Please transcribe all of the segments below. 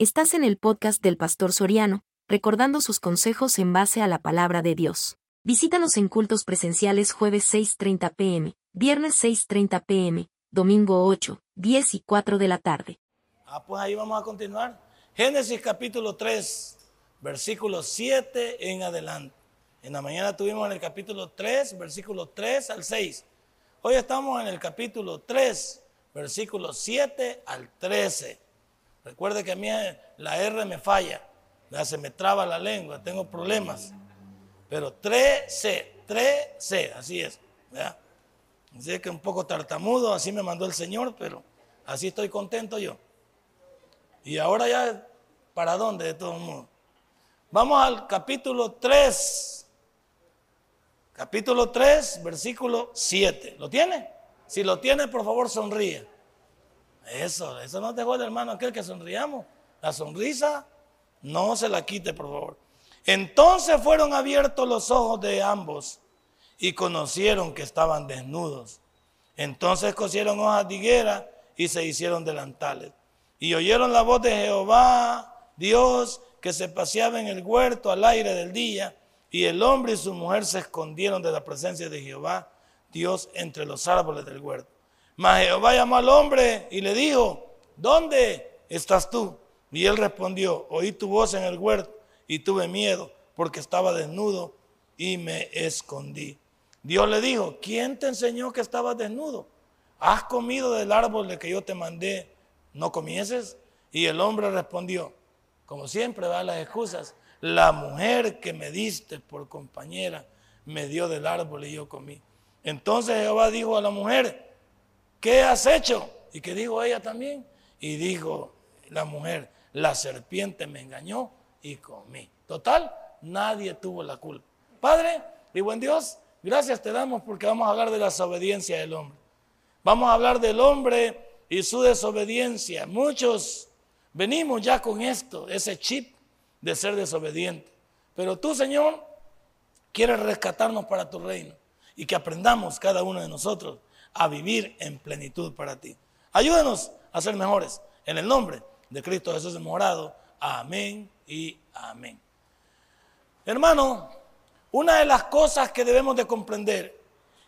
Estás en el podcast del Pastor Soriano, recordando sus consejos en base a la palabra de Dios. Visítanos en cultos presenciales jueves 6.30 pm, viernes 6.30 pm, domingo 8, 10 y 4 de la tarde. Ah, pues ahí vamos a continuar. Génesis capítulo 3, versículo 7 en adelante. En la mañana tuvimos en el capítulo 3, versículo 3 al 6. Hoy estamos en el capítulo 3, versículo 7 al 13. Recuerde que a mí la R me falla, se me traba la lengua, tengo problemas. Pero 3C, 3C, así es. ¿ya? Así que un poco tartamudo, así me mandó el Señor, pero así estoy contento yo. Y ahora ya, ¿para dónde de todo modo? Vamos al capítulo 3. Capítulo 3, versículo 7. ¿Lo tiene? Si lo tiene, por favor, sonríe. Eso, eso no te el hermano, aquel que sonriamos. La sonrisa no se la quite, por favor. Entonces fueron abiertos los ojos de ambos y conocieron que estaban desnudos. Entonces cosieron hojas de higuera y se hicieron delantales. Y oyeron la voz de Jehová, Dios, que se paseaba en el huerto al aire del día. Y el hombre y su mujer se escondieron de la presencia de Jehová, Dios, entre los árboles del huerto. Mas Jehová llamó al hombre y le dijo, ¿dónde estás tú? Y él respondió, oí tu voz en el huerto y tuve miedo porque estaba desnudo y me escondí. Dios le dijo, ¿quién te enseñó que estabas desnudo? ¿Has comido del árbol de que yo te mandé? ¿No comieses? Y el hombre respondió, como siempre va las excusas, la mujer que me diste por compañera me dio del árbol y yo comí. Entonces Jehová dijo a la mujer, ¿qué has hecho? Y que dijo ella también. Y dijo la mujer, la serpiente me engañó y comí. Total, nadie tuvo la culpa. Padre y buen Dios, gracias te damos porque vamos a hablar de la desobediencia del hombre. Vamos a hablar del hombre y su desobediencia. Muchos venimos ya con esto, ese chip de ser desobediente. Pero tú, Señor, quieres rescatarnos para tu reino y que aprendamos cada uno de nosotros a vivir en plenitud para ti. Ayúdanos a ser mejores. En el nombre de Cristo Jesús de morado. Amén y amén. Hermano, una de las cosas que debemos de comprender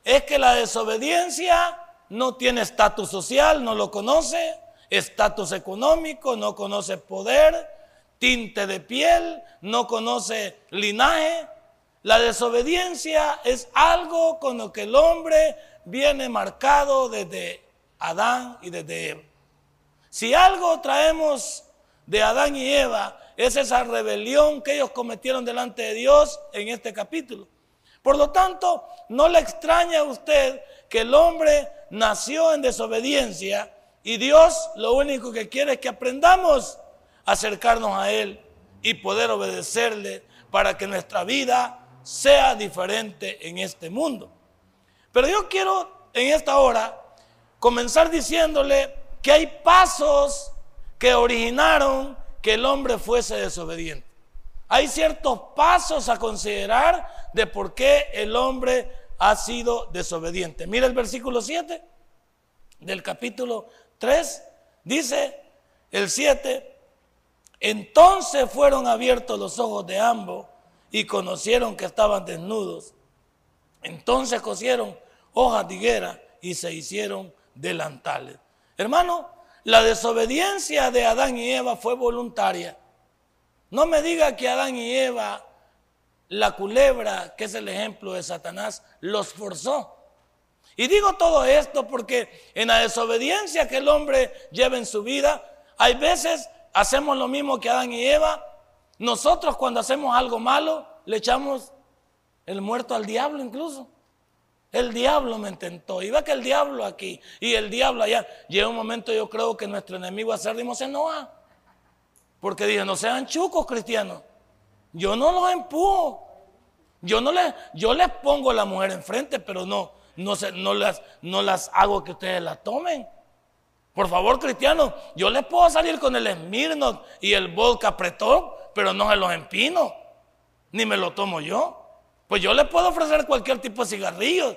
es que la desobediencia no tiene estatus social, no lo conoce, estatus económico, no conoce poder, tinte de piel, no conoce linaje. La desobediencia es algo con lo que el hombre viene marcado desde Adán y desde Eva. Si algo traemos de Adán y Eva es esa rebelión que ellos cometieron delante de Dios en este capítulo. Por lo tanto, no le extraña a usted que el hombre nació en desobediencia y Dios lo único que quiere es que aprendamos a acercarnos a Él y poder obedecerle para que nuestra vida sea diferente en este mundo. Pero yo quiero en esta hora comenzar diciéndole que hay pasos que originaron que el hombre fuese desobediente. Hay ciertos pasos a considerar de por qué el hombre ha sido desobediente. Mira el versículo 7 del capítulo 3. Dice el 7, entonces fueron abiertos los ojos de ambos y conocieron que estaban desnudos. Entonces cosieron hojas de higuera y se hicieron delantales. Hermano, la desobediencia de Adán y Eva fue voluntaria. No me diga que Adán y Eva, la culebra, que es el ejemplo de Satanás, los forzó. Y digo todo esto porque en la desobediencia que el hombre lleva en su vida, hay veces hacemos lo mismo que Adán y Eva. Nosotros cuando hacemos algo malo, le echamos el muerto al diablo incluso. El diablo me intentó. Y que el diablo aquí y el diablo allá. Llega un momento, yo creo que nuestro enemigo acérrimo se enoja. Porque dije, no sean chucos cristianos. Yo no los empujo. Yo no les, yo les pongo a la mujer enfrente, pero no, no, no, las, no las hago que ustedes la tomen. Por favor, cristianos, yo les puedo salir con el Smirnoff y el vodka apretó, pero no se los empino, ni me lo tomo yo. Pues yo les puedo ofrecer cualquier tipo de cigarrillos,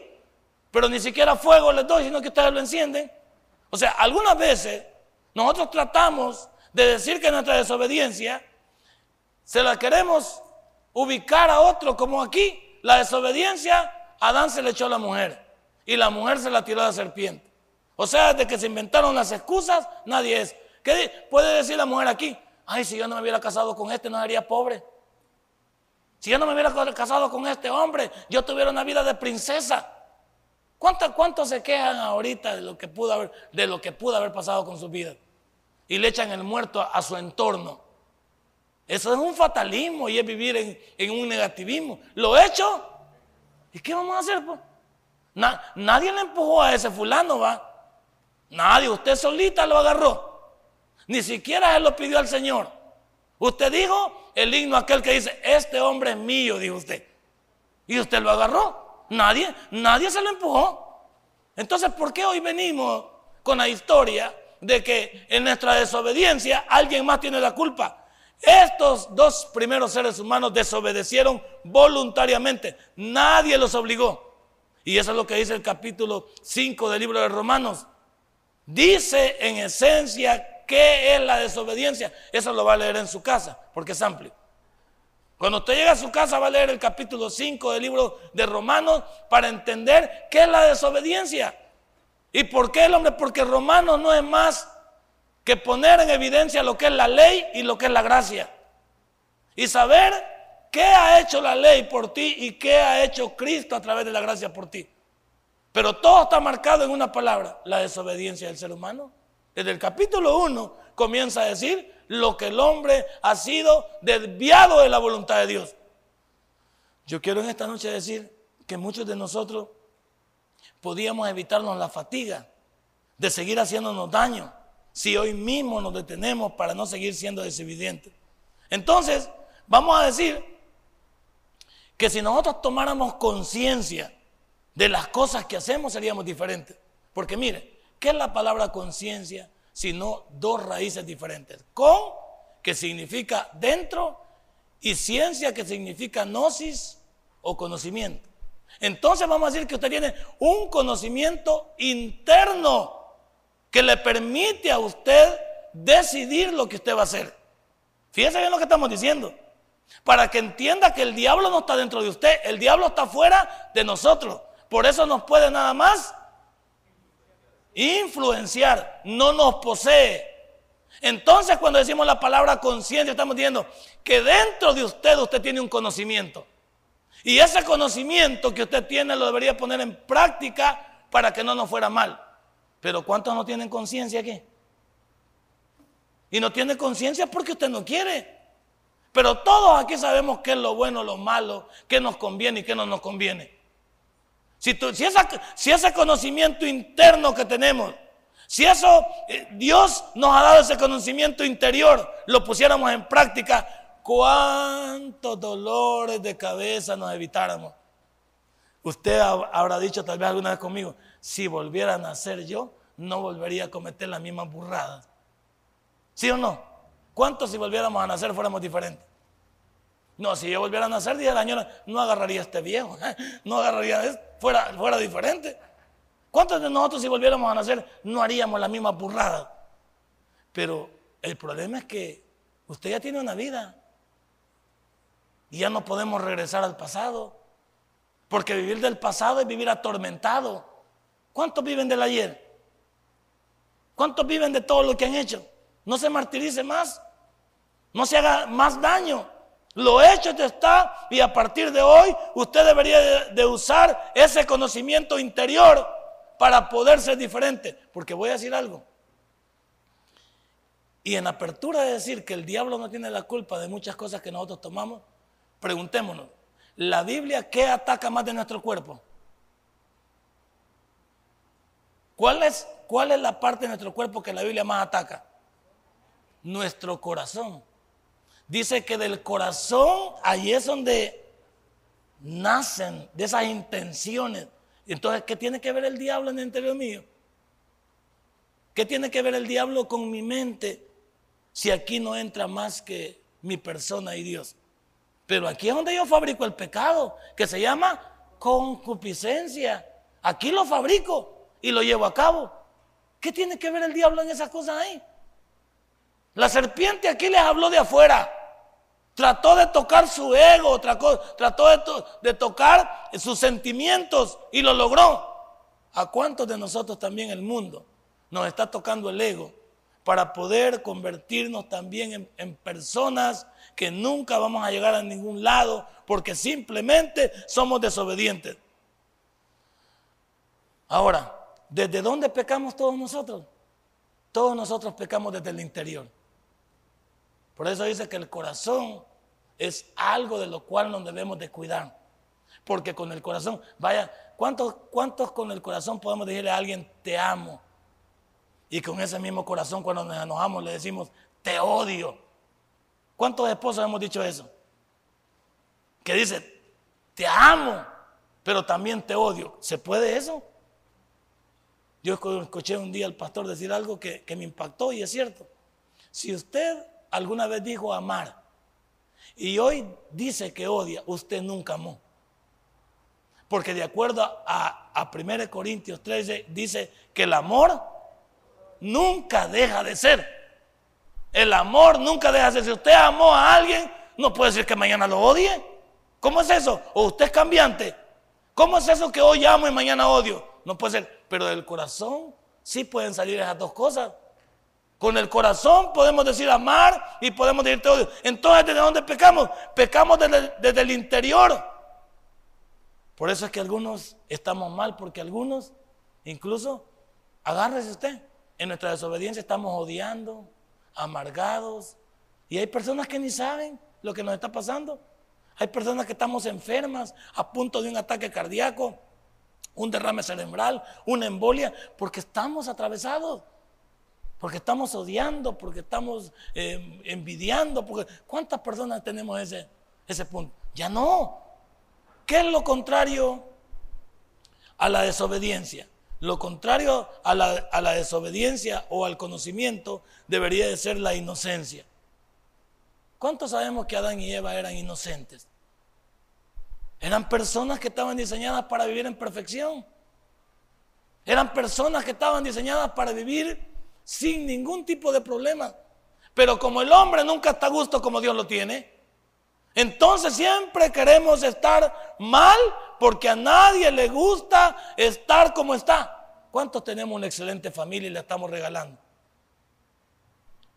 pero ni siquiera fuego les doy, sino que ustedes lo encienden. O sea, algunas veces nosotros tratamos de decir que nuestra desobediencia se la queremos ubicar a otro, como aquí, la desobediencia, Adán se le echó a la mujer y la mujer se la tiró a la serpiente. O sea, desde que se inventaron las excusas, nadie es. ¿Qué puede decir la mujer aquí? Ay, si yo no me hubiera casado con este, no sería pobre. Si yo no me hubiera casado con este hombre, yo tuviera una vida de princesa. ¿Cuántos, cuántos se quejan ahorita de lo, que pudo haber, de lo que pudo haber pasado con su vida? Y le echan el muerto a, su entorno. Eso es un fatalismo y es vivir en, un negativismo. ¿Lo he hecho? ¿Y qué vamos a hacer? Pues? nadie le empujó a ese fulano, va. Nadie, usted solita lo agarró. Ni siquiera él lo pidió al Señor. Usted dijo el himno aquel que dice, este hombre es mío, dijo usted. Y usted lo agarró. Nadie, nadie se lo empujó. Entonces, ¿por qué hoy venimos con la historia de que en nuestra desobediencia alguien más tiene la culpa? Estos dos primeros seres humanos desobedecieron voluntariamente. Nadie los obligó. Y eso es lo que dice el capítulo 5 del libro de Romanos. Dice en esencia qué es la desobediencia. Eso lo va a leer en su casa, porque es amplio. Cuando usted llega a su casa va a leer el capítulo 5 del libro de Romanos para entender qué es la desobediencia. ¿Y por qué el hombre? Porque Romanos no es más que poner en evidencia lo que es la ley y lo que es la gracia. Y saber qué ha hecho la ley por ti y qué ha hecho Cristo a través de la gracia por ti. Pero todo está marcado en una palabra, la desobediencia del ser humano. Desde el capítulo 1 comienza a decir lo que el hombre ha sido desviado de la voluntad de Dios. Yo quiero en esta noche decir que muchos de nosotros podíamos evitarnos la fatiga de seguir haciéndonos daño si hoy mismo nos detenemos para no seguir siendo desobedientes. Entonces, vamos a decir que si nosotros tomáramos conciencia de las cosas que hacemos seríamos diferentes. Porque mire, ¿qué es la palabra conciencia? Sino dos raíces diferentes. Con, que significa dentro, y ciencia, que significa gnosis o conocimiento. Entonces vamos a decir que usted tiene un conocimiento interno que le permite a usted decidir lo que usted va a hacer. Fíjese bien lo que estamos diciendo. Para que entienda que el diablo no está dentro de usted, el diablo está fuera de nosotros. Por eso nos puede nada más influenciar, no nos posee. Entonces cuando decimos la palabra conciencia estamos diciendo que dentro de usted usted tiene un conocimiento. Y ese conocimiento que usted tiene lo debería poner en práctica para que no nos fuera mal. Pero ¿cuántos no tienen conciencia aquí? Y no tiene conciencia porque usted no quiere. Pero todos aquí sabemos qué es lo bueno, lo malo, qué nos conviene y qué no nos conviene. Si, si, ese conocimiento interno que tenemos, si eso eh, Dios nos ha dado ese conocimiento interior, lo pusiéramos en práctica, ¿cuántos dolores de cabeza nos evitáramos? Usted habrá dicho tal vez alguna vez conmigo, si volviera a nacer yo, no volvería a cometer las mismas burradas. ¿Sí o no? ¿Cuántos si volviéramos a nacer fuéramos diferentes? No, si yo volviera a nacer, dije la señora, no agarraría a este viejo, no agarraría a fuera, fuera diferente. ¿Cuántos de nosotros si volviéramos a nacer no haríamos la misma burrada? Pero el problema es que usted ya tiene una vida y ya no podemos regresar al pasado. Porque vivir del pasado es vivir atormentado. ¿Cuántos viven del ayer? ¿Cuántos viven de todo lo que han hecho? No se martirice más. No se haga más daño. Lo hecho está y a partir de hoy usted debería de, usar ese conocimiento interior para poder ser diferente. Porque voy a decir algo. Y en apertura de decir que el diablo no tiene la culpa de muchas cosas que nosotros tomamos, preguntémonos, ¿la Biblia qué ataca más de nuestro cuerpo? ¿Cuál es, ¿Cuál es la parte de nuestro cuerpo que la Biblia más ataca? Nuestro corazón. Dice que del corazón, ahí es donde nacen de esas intenciones. Entonces, ¿qué tiene que ver el diablo en el interior mío? ¿Qué tiene que ver el diablo con mi mente si aquí no entra más que mi persona y Dios? Pero aquí es donde yo fabrico el pecado, que se llama concupiscencia. Aquí lo fabrico y lo llevo a cabo. ¿Qué tiene que ver el diablo en esas cosas ahí? La serpiente aquí les habló de afuera. Trató de tocar su ego, trató, de, de tocar sus sentimientos y lo logró. ¿A cuántos de nosotros también el mundo nos está tocando el ego para poder convertirnos también en, personas que nunca vamos a llegar a ningún lado porque simplemente somos desobedientes? Ahora, ¿desde dónde pecamos todos nosotros? Todos nosotros pecamos desde el interior. Por eso dice que el corazón es algo de lo cual nos debemos de cuidar. Porque con el corazón, vaya, ¿cuántos, ¿cuántos con el corazón podemos decirle a alguien, te amo? Y con ese mismo corazón, cuando nos enojamos, le decimos, te odio. ¿Cuántos esposos hemos dicho eso? Que dice, te amo, pero también te odio. ¿Se puede eso? Yo escuché un día al pastor decir algo que, que me impactó y es cierto. Si usted alguna vez dijo amar y hoy dice que odia, usted nunca amó. Porque de acuerdo a, a 1 Corintios 13 dice que el amor nunca deja de ser. El amor nunca deja de ser. Si usted amó a alguien, no puede decir que mañana lo odie. ¿Cómo es eso? ¿O usted es cambiante? ¿Cómo es eso que hoy amo y mañana odio? No puede ser. Pero del corazón sí pueden salir esas dos cosas. Con el corazón podemos decir amar y podemos decir todo. Entonces, ¿desde dónde pecamos? Pecamos desde, el interior. Por eso es que algunos estamos mal, porque algunos, incluso, agárrese usted, en nuestra desobediencia estamos odiando, amargados. Y hay personas que ni saben lo que nos está pasando. Hay personas que estamos enfermas, a punto de un ataque cardíaco, un derrame cerebral, una embolia, porque estamos atravesados porque estamos odiando, porque estamos eh, envidiando, porque ¿cuántas personas tenemos ese, ese punto? Ya no. ¿Qué es lo contrario a la desobediencia? Lo contrario a la, a la desobediencia o al conocimiento debería de ser la inocencia. ¿Cuántos sabemos que Adán y Eva eran inocentes? Eran personas que estaban diseñadas para vivir en perfección. Eran personas que estaban diseñadas para vivir sin ningún tipo de problema. Pero como el hombre nunca está a gusto como Dios lo tiene, entonces siempre queremos estar mal porque a nadie le gusta estar como está. ¿Cuántos tenemos una excelente familia y la estamos regalando?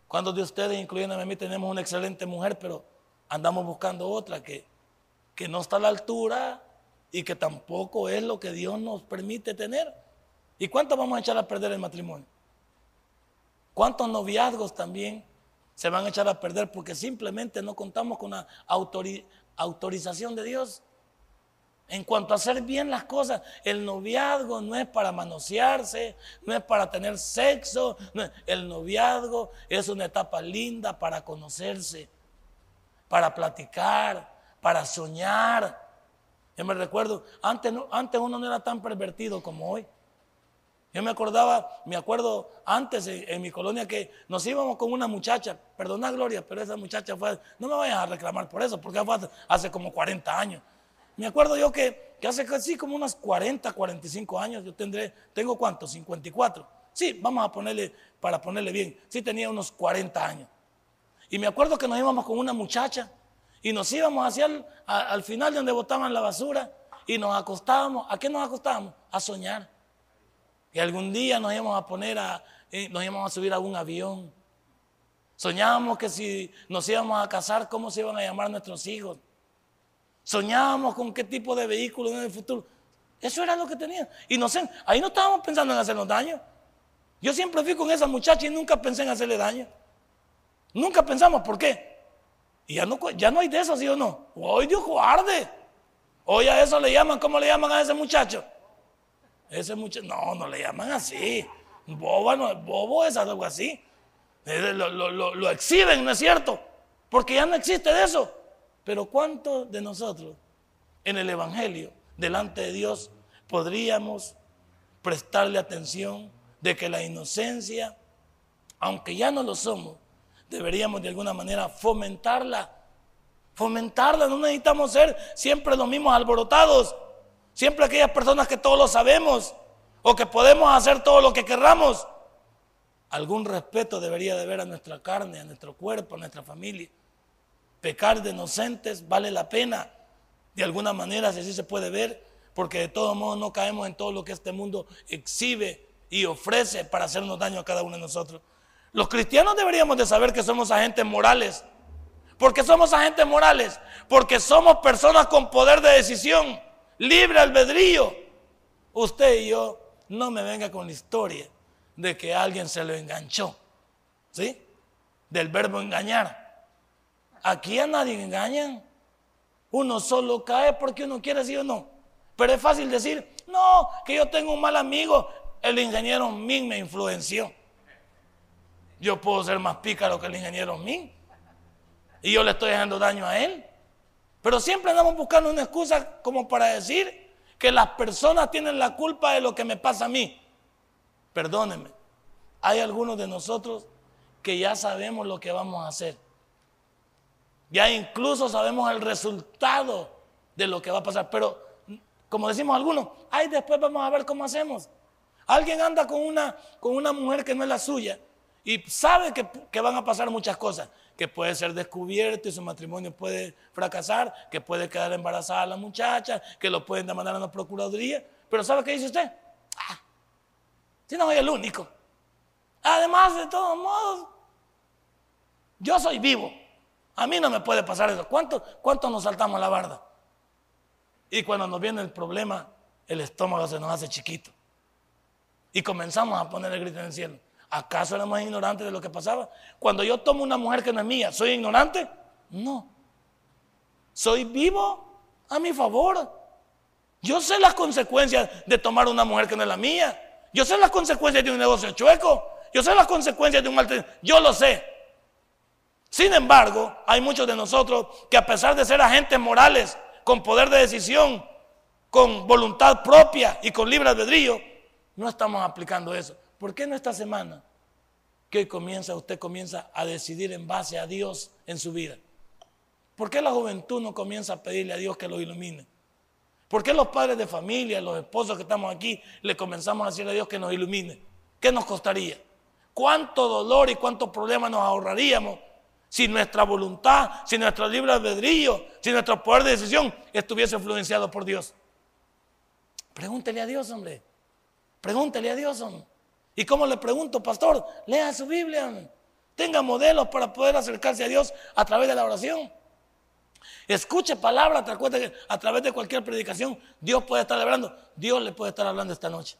¿Cuántos de ustedes, incluyéndome a mí, tenemos una excelente mujer, pero andamos buscando otra que, que no está a la altura y que tampoco es lo que Dios nos permite tener? ¿Y cuánto vamos a echar a perder el matrimonio? ¿Cuántos noviazgos también se van a echar a perder porque simplemente no contamos con la autorización de Dios? En cuanto a hacer bien las cosas, el noviazgo no es para manosearse, no es para tener sexo, el noviazgo es una etapa linda para conocerse, para platicar, para soñar. Yo me recuerdo, antes, antes uno no era tan pervertido como hoy. Yo me acordaba, me acuerdo antes en, mi colonia que nos íbamos con una muchacha, perdona Gloria, pero esa muchacha fue, no me vayas a reclamar por eso, porque fue hace, como 40 años. Me acuerdo yo que, hace casi como unos 40, 45 años, yo tendré, tengo cuánto, 54. Sí, vamos a ponerle, para ponerle bien, sí tenía unos 40 años. Y me acuerdo que nos íbamos con una muchacha y nos íbamos hacia el, al final de donde botaban la basura y nos acostábamos. ¿A qué nos acostábamos? A soñar. Que algún día nos íbamos a poner a, eh, nos íbamos a subir a un avión. Soñábamos que si nos íbamos a casar, ¿cómo se iban a llamar nuestros hijos? Soñábamos con qué tipo de vehículo en el futuro. Eso era lo que tenía. Y no sé, ahí no estábamos pensando en hacernos daño. Yo siempre fui con esa muchacha y nunca pensé en hacerle daño. Nunca pensamos, ¿por qué? Y ya no, ya no hay de eso, ¿sí o no? Hoy Dios guarde. Hoy a eso le llaman, ¿cómo le llaman a ese muchacho? Ese muchacho, no, no le llaman así. Bobo, no, bobo es algo así. Lo, lo, exhiben, ¿no es cierto? Porque ya no existe de eso. Pero ¿cuántos de nosotros en el Evangelio, delante de Dios, podríamos prestarle atención de que la inocencia, aunque ya no lo somos, deberíamos de alguna manera fomentarla? Fomentarla, no necesitamos ser siempre los mismos alborotados. Siempre aquellas personas que todos lo sabemos o que podemos hacer todo lo que querramos. algún respeto debería de ver a nuestra carne, a nuestro cuerpo, a nuestra familia. Pecar de inocentes vale la pena, de alguna manera, si así se puede ver, porque de todos modos no caemos en todo lo que este mundo exhibe y ofrece para hacernos daño a cada uno de nosotros. Los cristianos deberíamos de saber que somos agentes morales. ¿Por qué somos agentes morales? Porque somos personas con poder de decisión, libre albedrío. Usted y yo no me venga con la historia de que alguien se lo enganchó. ¿Sí? Del verbo engañar. Aquí a nadie engañan. Uno solo cae porque uno quiere, sí o no. Pero es fácil decir, no, que yo tengo un mal amigo. El ingeniero Min me influenció. Yo puedo ser más pícaro que el ingeniero Min. Y yo le estoy dejando daño a él. Pero siempre andamos buscando una excusa como para decir que las personas tienen la culpa de lo que me pasa a mí. Perdónenme, hay algunos de nosotros que ya sabemos lo que vamos a hacer. Ya incluso sabemos el resultado de lo que va a pasar. Pero, como decimos algunos, ay, después vamos a ver cómo hacemos. Alguien anda con una, con una mujer que no es la suya y sabe que, que, van a pasar muchas cosas, que puede ser descubierto y su matrimonio puede fracasar, que puede quedar embarazada la muchacha, que lo pueden demandar a la procuraduría. Pero ¿sabe qué dice usted? Ah, si no soy el único. Además, de todos modos, yo soy vivo. A mí no me puede pasar eso. ¿Cuánto, cuánto nos saltamos la barda? Y cuando nos viene el problema, el estómago se nos hace chiquito. Y comenzamos a poner el grito en el cielo. ¿Acaso éramos ignorantes de lo que pasaba? Cuando yo tomo una mujer que no es mía, ¿soy ignorante? No. Soy vivo a mi favor. Yo sé las consecuencias de tomar una mujer que no es la mía. Yo sé las consecuencias de un negocio chueco. Yo sé las consecuencias de un mal... Yo lo sé. Sin embargo, hay muchos de nosotros que a pesar de ser agentes morales, con poder de decisión, con voluntad propia y con libre albedrío, no estamos aplicando eso. ¿Por qué no esta semana que hoy comienza, usted comienza a decidir en base a Dios en su vida? ¿Por qué la juventud no comienza a pedirle a Dios que lo ilumine? ¿Por qué los padres de familia, los esposos que estamos aquí, le comenzamos a decir a Dios que nos ilumine? ¿Qué nos costaría? ¿Cuánto dolor y cuántos problemas nos ahorraríamos si nuestra voluntad, si nuestro libre albedrío, si nuestro poder de decisión estuviese influenciado por Dios? Pregúntele a Dios, hombre. Pregúntele a Dios, hombre. ¿Y cómo le pregunto, pastor? Lea su Biblia. Tenga modelos para poder acercarse a Dios a través de la oración. Escuche palabra a través de cualquier predicación. Dios puede estar hablando. Dios le puede estar hablando esta noche.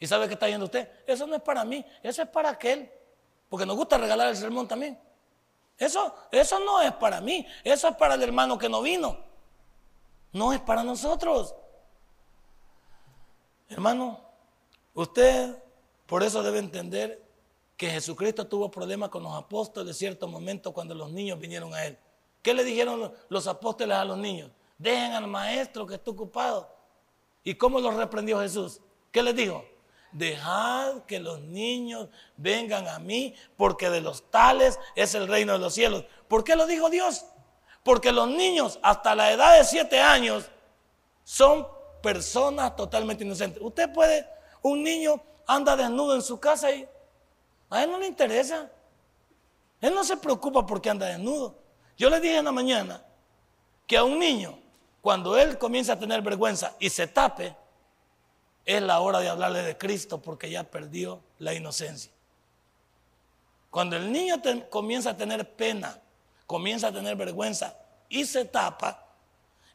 ¿Y sabe qué está yendo usted? Eso no es para mí, eso es para aquel. Porque nos gusta regalar el sermón también. Eso, eso no es para mí, eso es para el hermano que no vino. No es para nosotros. Hermano, usted por eso debe entender que Jesucristo tuvo problemas con los apóstoles en cierto momento cuando los niños vinieron a él. ¿Qué le dijeron los apóstoles a los niños? Dejen al maestro que está ocupado. ¿Y cómo los reprendió Jesús? ¿Qué les dijo? Dejad que los niños vengan a mí, porque de los tales es el reino de los cielos. ¿Por qué lo dijo Dios? Porque los niños hasta la edad de siete años son personas totalmente inocentes. Usted puede, un niño anda desnudo en su casa y a él no le interesa. Él no se preocupa porque anda desnudo. Yo le dije en la mañana que a un niño, cuando él comienza a tener vergüenza y se tape, es la hora de hablarle de Cristo porque ya perdió la inocencia. Cuando el niño comienza a tener pena, comienza a tener vergüenza y se tapa,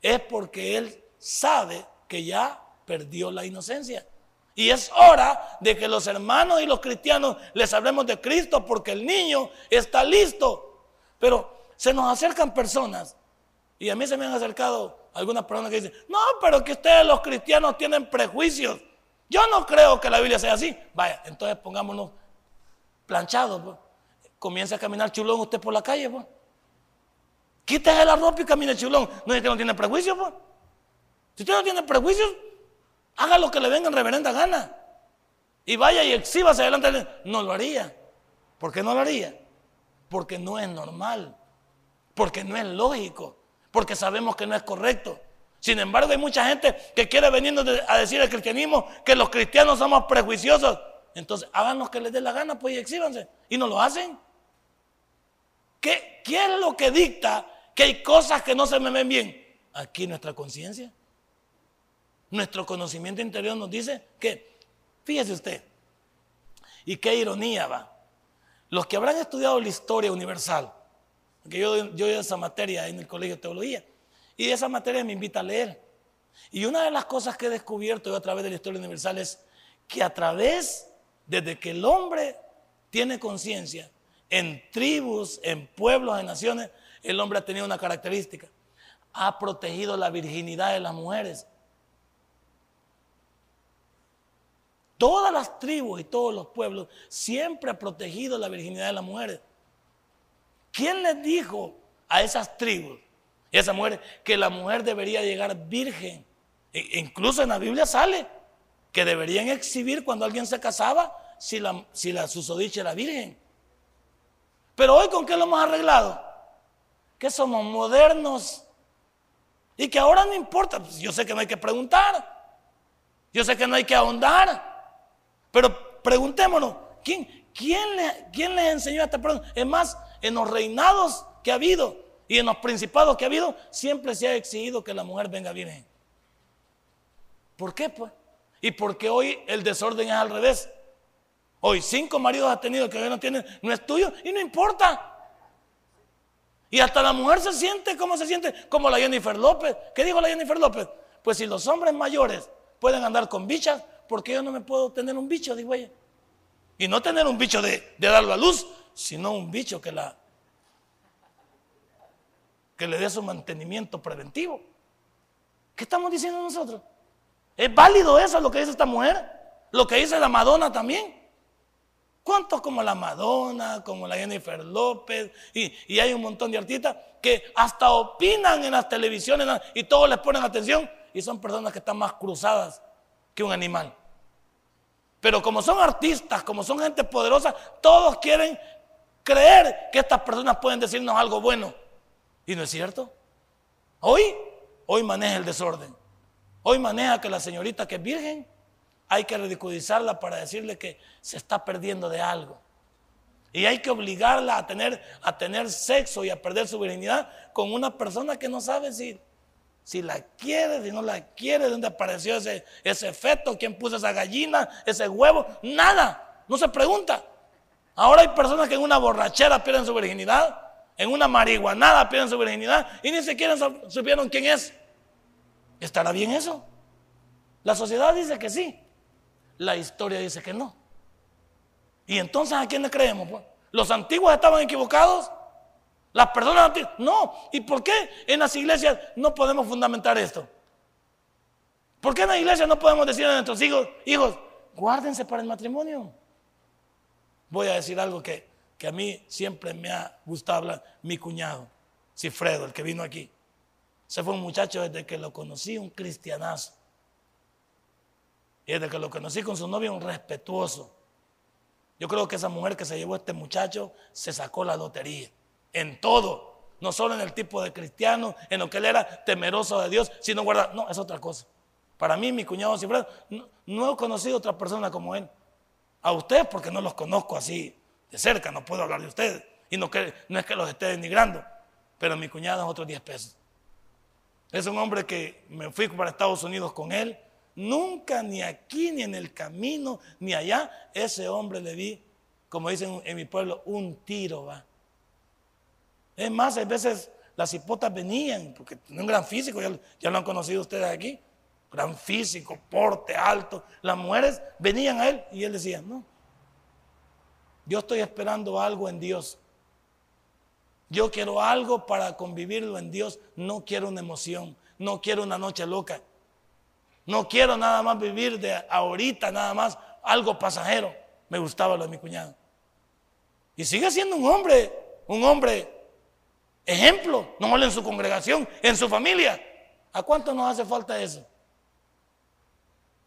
es porque él sabe que ya perdió la inocencia. Y es hora de que los hermanos y los cristianos les hablemos de Cristo porque el niño está listo. Pero se nos acercan personas, y a mí se me han acercado algunas personas que dicen, no, pero que ustedes los cristianos tienen prejuicios. Yo no creo que la Biblia sea así. Vaya, entonces pongámonos planchados. Pues. Comienza a caminar chulón usted por la calle. Pues. Quítese la ropa y camine chulón. No, usted no tiene prejuicios. Pues. Si usted no tiene prejuicios, haga lo que le venga en reverenda gana. Y vaya y exhíbase adelante. No lo haría. ¿Por qué no lo haría? Porque no es normal porque no es lógico, porque sabemos que no es correcto. Sin embargo, hay mucha gente que quiere venir a decir al cristianismo que los cristianos somos prejuiciosos. Entonces, hagan lo que les dé la gana, pues y exhíbanse. Y no lo hacen. ¿Qué, ¿Qué es lo que dicta que hay cosas que no se me ven bien? Aquí nuestra conciencia. Nuestro conocimiento interior nos dice que, fíjese usted, y qué ironía va. Los que habrán estudiado la historia universal, que yo, yo esa materia en el colegio de teología, y esa materia me invita a leer. Y una de las cosas que he descubierto yo a través de la historia universal es que a través, desde que el hombre tiene conciencia, en tribus, en pueblos, en naciones, el hombre ha tenido una característica. Ha protegido la virginidad de las mujeres. Todas las tribus y todos los pueblos siempre ha protegido la virginidad de las mujeres. ¿Quién les dijo a esas tribus y a esas mujeres que la mujer debería llegar virgen? E incluso en la Biblia sale que deberían exhibir cuando alguien se casaba si la, si la susodicha era virgen. Pero hoy con qué lo hemos arreglado? Que somos modernos y que ahora no importa. Pues yo sé que no hay que preguntar. Yo sé que no hay que ahondar. Pero preguntémonos, ¿quién, quién, le, les enseñó a esta persona? Es más, en los reinados que ha habido y en los principados que ha habido, siempre se ha exigido que la mujer venga virgen. ¿Por qué, pues? Y porque hoy el desorden es al revés. Hoy cinco maridos ha tenido que hoy no tienen, no es tuyo y no importa. Y hasta la mujer se siente como se siente, como la Jennifer López. ¿Qué dijo la Jennifer López? Pues si los hombres mayores pueden andar con bichas, ¿por qué yo no me puedo tener un bicho? Digo ella. Y no tener un bicho de, de darlo a luz, sino un bicho que la que le dé su mantenimiento preventivo. ¿Qué estamos diciendo nosotros? ¿Es válido eso lo que dice esta mujer? Lo que dice la Madonna también. ¿Cuántos como la Madonna, como la Jennifer López? Y, hay un montón de artistas que hasta opinan en las televisiones y todos les ponen atención y son personas que están más cruzadas que un animal. Pero como son artistas, como son gente poderosa, todos quieren creer que estas personas pueden decirnos algo bueno. ¿Y no es cierto? Hoy, hoy maneja el desorden. Hoy maneja que la señorita que es virgen hay que ridiculizarla para decirle que se está perdiendo de algo. Y hay que obligarla a tener, a tener sexo y a perder su virginidad con una persona que no sabe si, si la quiere, si no la quiere, de dónde apareció ese, ese feto, quién puso esa gallina, ese huevo, nada, no se pregunta. Ahora hay personas que en una borrachera pierden su virginidad, en una marihuanada pierden su virginidad y ni siquiera supieron quién es. ¿Estará bien eso? La sociedad dice que sí, la historia dice que no. ¿Y entonces a quién le creemos? Pues? ¿Los antiguos estaban equivocados? ¿Las personas? No. ¿Y por qué en las iglesias no podemos fundamentar esto? ¿Por qué en las iglesias no podemos decir a nuestros hijos, hijos, guárdense para el matrimonio? Voy a decir algo que, que a mí siempre me ha gustado hablar, mi cuñado, Cifredo, el que vino aquí. Se fue un muchacho desde que lo conocí, un cristianazo. Y desde que lo conocí con su novia, un respetuoso. Yo creo que esa mujer que se llevó a este muchacho se sacó la lotería. En todo. No solo en el tipo de cristiano, en lo que él era temeroso de Dios, sino guardar. No, es otra cosa. Para mí, mi cuñado siempre, no, no he conocido otra persona como él. A ustedes, porque no los conozco así de cerca, no puedo hablar de ustedes. Y no, que, no es que los esté denigrando, pero mi cuñado es otros 10 pesos. Es un hombre que me fui para Estados Unidos con él Nunca, ni aquí, ni en el camino, ni allá, ese hombre le vi, como dicen en mi pueblo, un tiro, va. Es más, a veces las hipotas venían, porque tiene un gran físico, ya, ya lo han conocido ustedes aquí, gran físico, porte alto. Las mujeres venían a él y él decía, no, yo estoy esperando algo en Dios. Yo quiero algo para convivirlo en Dios. No quiero una emoción, no quiero una noche loca. No quiero nada más vivir de ahorita, nada más algo pasajero. Me gustaba lo de mi cuñado. Y sigue siendo un hombre, un hombre ejemplo, no en su congregación, en su familia. ¿A cuánto nos hace falta eso?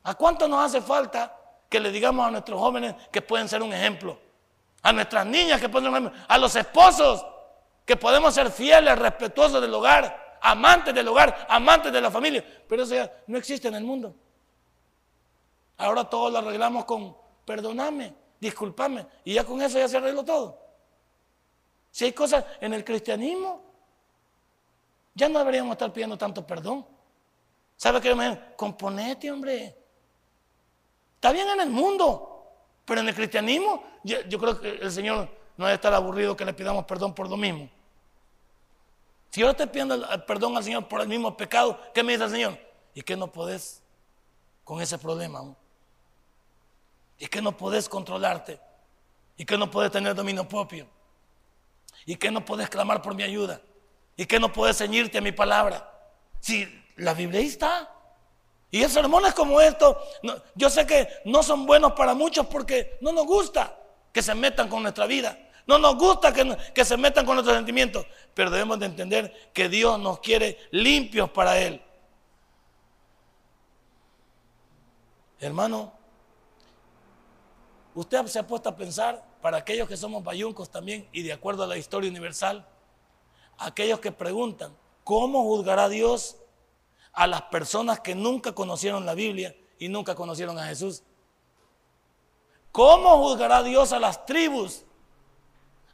¿A cuánto nos hace falta que le digamos a nuestros jóvenes que pueden ser un ejemplo? A nuestras niñas que pueden ser un ejemplo. A los esposos que podemos ser fieles, respetuosos del hogar amantes del hogar, amantes de la familia. Pero eso ya no existe en el mundo. Ahora todo lo arreglamos con, perdóname, discúlpame. Y ya con eso ya se arregló todo. Si hay cosas en el cristianismo, ya no deberíamos estar pidiendo tanto perdón. ¿Sabe qué? Componete, hombre. Está bien en el mundo, pero en el cristianismo, yo, creo que el Señor no debe estar aburrido que le pidamos perdón por lo mismo. Si yo estoy pidiendo perdón al Señor por el mismo pecado, ¿qué me dice el Señor? ¿Y qué no podés con ese problema? ¿Y qué no podés controlarte? ¿Y qué no podés tener dominio propio? ¿Y qué no podés clamar por mi ayuda? ¿Y qué no podés ceñirte a mi palabra? Si la Biblia está. Y en sermones como estos, yo sé que no son buenos para muchos porque no nos gusta que se metan con nuestra vida. No nos gusta que, que, se metan con nuestros sentimientos, pero debemos de entender que Dios nos quiere limpios para Él. Hermano, usted se ha puesto a pensar, para aquellos que somos bayuncos también, y de acuerdo a la historia universal, aquellos que preguntan, ¿cómo juzgará Dios a las personas que nunca conocieron la Biblia y nunca conocieron a Jesús? ¿Cómo juzgará Dios a las tribus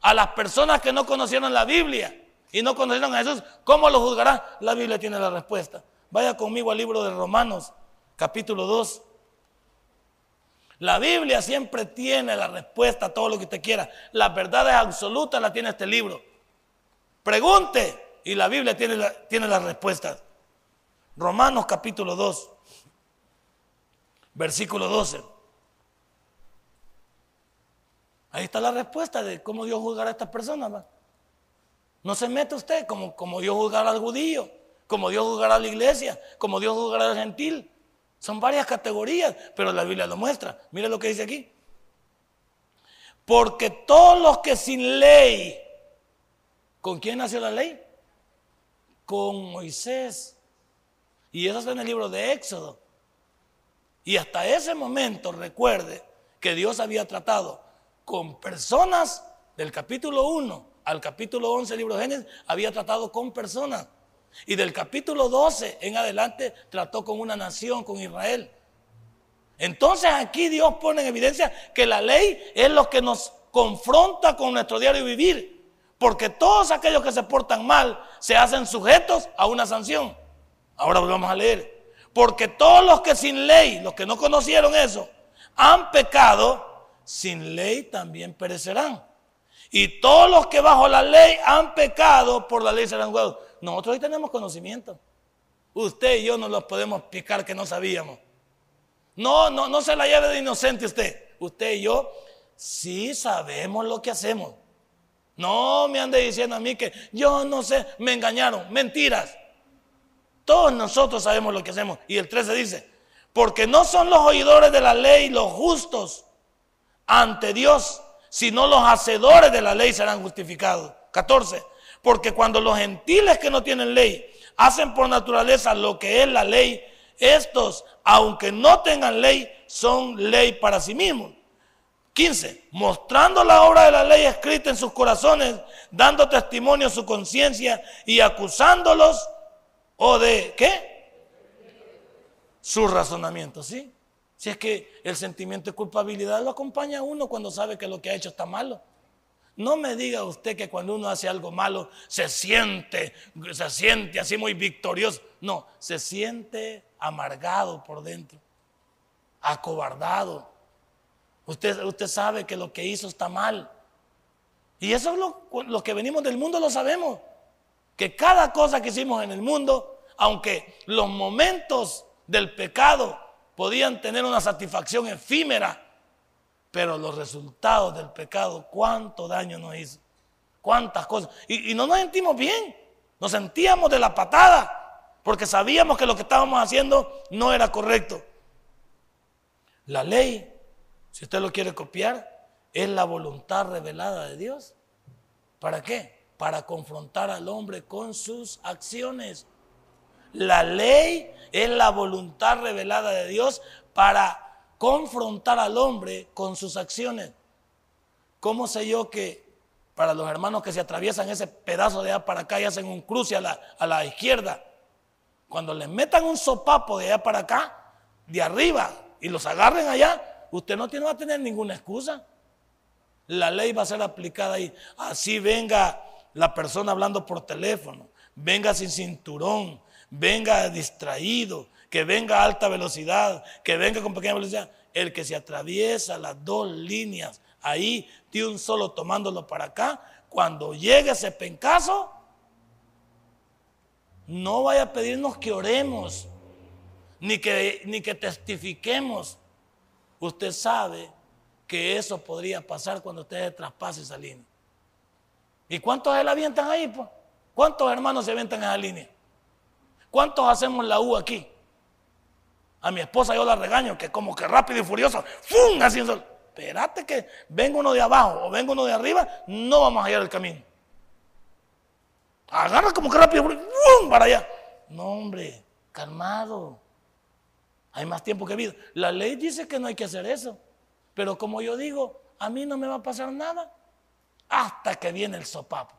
a las personas que no conocieron la Biblia y no conocieron a Jesús, ¿cómo lo juzgará? La Biblia tiene la respuesta. Vaya conmigo al libro de Romanos, capítulo 2. La Biblia siempre tiene la respuesta a todo lo que usted quiera. Las verdades absolutas la tiene este libro. Pregunte y la Biblia tiene, la, tiene las respuestas. Romanos capítulo 2, versículo 12. Ahí está la respuesta de cómo Dios juzgará a estas personas. No se mete usted como, como Dios juzgará al judío, como Dios juzgará a la iglesia, como Dios juzgará al gentil. Son varias categorías, pero la Biblia lo muestra. Mire lo que dice aquí. Porque todos los que sin ley, ¿con quién nació la ley? Con Moisés. Y eso está en el libro de Éxodo. Y hasta ese momento recuerde que Dios había tratado con personas del capítulo 1 al capítulo 11 del libro de Génesis, había tratado con personas. Y del capítulo 12 en adelante trató con una nación, con Israel. Entonces aquí Dios pone en evidencia que la ley es lo que nos confronta con nuestro diario vivir. Porque todos aquellos que se portan mal se hacen sujetos a una sanción. Ahora volvamos a leer. Porque todos los que sin ley, los que no conocieron eso, han pecado sin ley también perecerán. Y todos los que bajo la ley han pecado, por la ley serán juzgados. Nosotros hoy tenemos conocimiento. Usted y yo no los podemos picar que no sabíamos. No, no, no se la lleve de inocente usted. Usted y yo sí sabemos lo que hacemos. No me ande diciendo a mí que yo no sé, me engañaron. Mentiras. Todos nosotros sabemos lo que hacemos. Y el 13 dice, porque no son los oidores de la ley los justos, ante Dios, sino los hacedores de la ley serán justificados. 14. Porque cuando los gentiles que no tienen ley hacen por naturaleza lo que es la ley, estos, aunque no tengan ley, son ley para sí mismos. 15. Mostrando la obra de la ley escrita en sus corazones, dando testimonio a su conciencia y acusándolos o de qué? Su razonamiento, ¿sí? Si es que el sentimiento de culpabilidad lo acompaña a uno cuando sabe que lo que ha hecho está malo. No me diga usted que cuando uno hace algo malo se siente, se siente así muy victorioso. No, se siente amargado por dentro, acobardado. Usted, usted sabe que lo que hizo está mal. Y eso es lo, que venimos del mundo lo sabemos. Que cada cosa que hicimos en el mundo, aunque los momentos del pecado podían tener una satisfacción efímera, pero los resultados del pecado, cuánto daño nos hizo, cuántas cosas. Y, no nos sentimos bien, nos sentíamos de la patada, porque sabíamos que lo que estábamos haciendo no era correcto. La ley, si usted lo quiere copiar, es la voluntad revelada de Dios. ¿Para qué? Para confrontar al hombre con sus acciones. La ley es la voluntad revelada de Dios para confrontar al hombre con sus acciones. ¿Cómo sé yo que para los hermanos que se atraviesan ese pedazo de allá para acá y hacen un cruce a la, a la izquierda, cuando les metan un sopapo de allá para acá, de arriba, y los agarren allá, usted no tiene, va a tener ninguna excusa. La ley va a ser aplicada ahí. Así venga la persona hablando por teléfono, venga sin cinturón, venga distraído, que venga a alta velocidad, que venga con pequeña velocidad. El que se atraviesa las dos líneas ahí de un solo tomándolo para acá, cuando llegue ese pencazo, no vaya a pedirnos que oremos, ni que, ni que testifiquemos. Usted sabe que eso podría pasar cuando usted traspase esa línea. ¿Y cuántos se la avientan ahí? Pues? ¿Cuántos hermanos se avientan en esa línea? ¿Cuántos hacemos la U aquí? A mi esposa yo la regaño, que como que rápido y furioso, ¡fum! Así, espérate que venga uno de abajo o venga uno de arriba, no vamos a hallar el camino. Agarra como que rápido, ¡fum! Para allá. No, hombre, calmado. Hay más tiempo que vida. La ley dice que no hay que hacer eso. Pero como yo digo, a mí no me va a pasar nada hasta que viene el sopapo.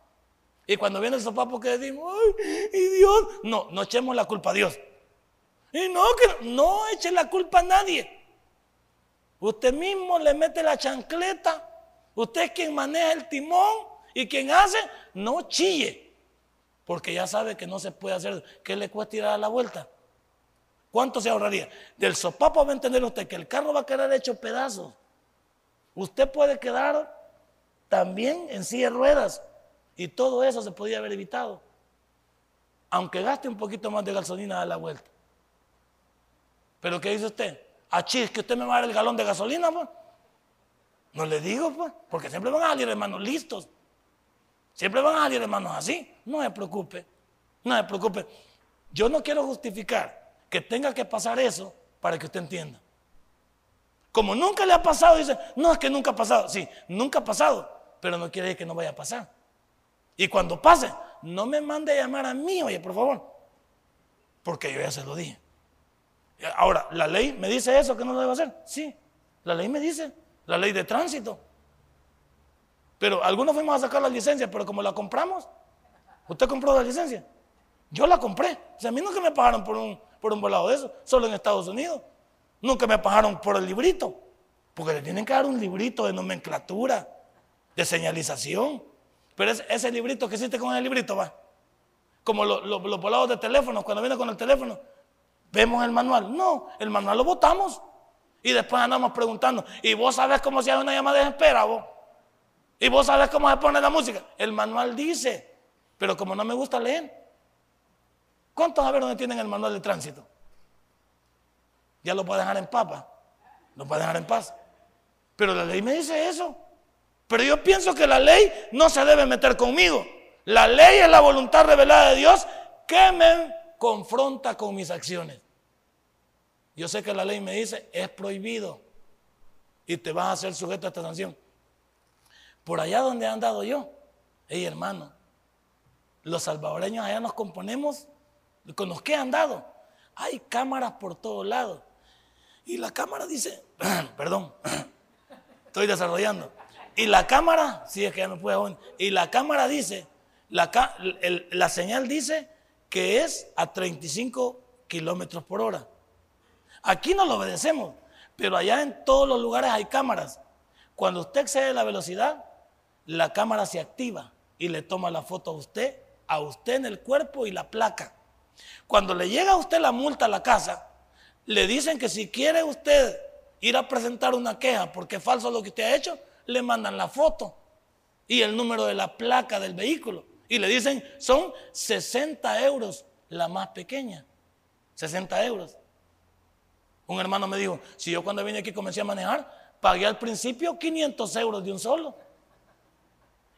Y cuando viene el sopapo que decimos, ay, y Dios, no, no echemos la culpa a Dios. Y no, no eche la culpa a nadie. Usted mismo le mete la chancleta. Usted es quien maneja el timón y quien hace, no chille. Porque ya sabe que no se puede hacer. ¿Qué le cuesta tirar a la vuelta? ¿Cuánto se ahorraría? Del sopapo va a entender usted que el carro va a quedar hecho pedazos. Usted puede quedar también en silla de ruedas. Y todo eso se podía haber evitado. Aunque gaste un poquito más de gasolina a la vuelta. Pero ¿qué dice usted? Achí, es que usted me va a dar el galón de gasolina, pues. No le digo, pues, porque siempre van a salir hermanos listos. Siempre van a salir hermanos así. No se preocupe, no se preocupe. Yo no quiero justificar que tenga que pasar eso para que usted entienda. Como nunca le ha pasado, dice, no es que nunca ha pasado. Sí, nunca ha pasado, pero no quiere decir que no vaya a pasar. Y cuando pase, no me mande a llamar a mí, oye, por favor, porque yo ya se lo dije. Ahora, ¿la ley me dice eso que no lo debo hacer? Sí, la ley me dice, la ley de tránsito. Pero algunos fuimos a sacar la licencia, pero como la compramos, ¿usted compró la licencia? Yo la compré. O sea, a mí nunca me pagaron por un, por un volado de eso, solo en Estados Unidos. Nunca me pagaron por el librito, porque le tienen que dar un librito de nomenclatura, de señalización. Pero ese, librito que hiciste con el librito va. Como los volados de teléfono, cuando viene con el teléfono, vemos el manual. No, el manual lo votamos. Y después andamos preguntando, ¿y vos sabés cómo se hace una llamada de espera vos? ¿Y vos sabés cómo se pone la música? El manual dice, pero como no me gusta leer. ¿Cuántos a ver dónde tienen el manual de tránsito? Ya lo puede dejar en papa, lo puede dejar en paz. Pero la ley me dice eso. Pero yo pienso que la ley no se debe meter conmigo. La ley es la voluntad revelada de Dios que me confronta con mis acciones. Yo sé que la ley me dice, es prohibido y te vas a hacer sujeto a esta sanción. Por allá donde he andado yo, hey hermano, los salvadoreños allá nos componemos con los que he andado. Hay cámaras por todos lados. Y la cámara dice, perdón, estoy desarrollando. Y la cámara, si es que ya no puedo, y la cámara dice, la, la señal dice que es a 35 kilómetros por hora. Aquí no lo obedecemos, pero allá en todos los lugares hay cámaras. Cuando usted excede la velocidad, la cámara se activa y le toma la foto a usted, a usted en el cuerpo y la placa. Cuando le llega a usted la multa a la casa, le dicen que si quiere usted ir a presentar una queja porque es falso lo que usted ha hecho, le mandan la foto y el número de la placa del vehículo. Y le dicen, son 60 euros la más pequeña. 60 euros. Un hermano me dijo, si yo cuando vine aquí comencé a manejar, pagué al principio 500 euros de un solo.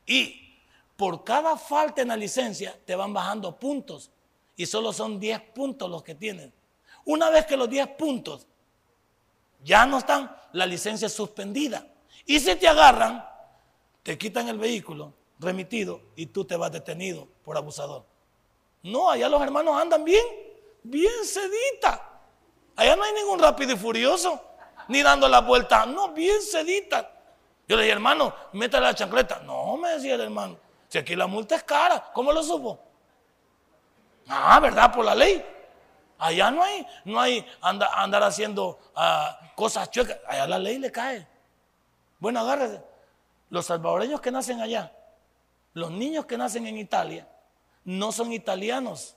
Y por cada falta en la licencia te van bajando puntos. Y solo son 10 puntos los que tienen. Una vez que los 10 puntos ya no están, la licencia es suspendida. Y si te agarran, te quitan el vehículo remitido y tú te vas detenido por abusador. No, allá los hermanos andan bien, bien sedita. Allá no hay ningún rápido y furioso, ni dando la vuelta. No, bien sedita. Yo le dije, hermano, métale la chancleta. No, me decía el hermano. Si aquí la multa es cara, ¿cómo lo supo? Ah, ¿verdad? Por la ley. Allá no hay, no hay andar haciendo ah, cosas chuecas. Allá la ley le cae. Bueno, agárrese. Los salvadoreños que nacen allá, los niños que nacen en Italia, no son italianos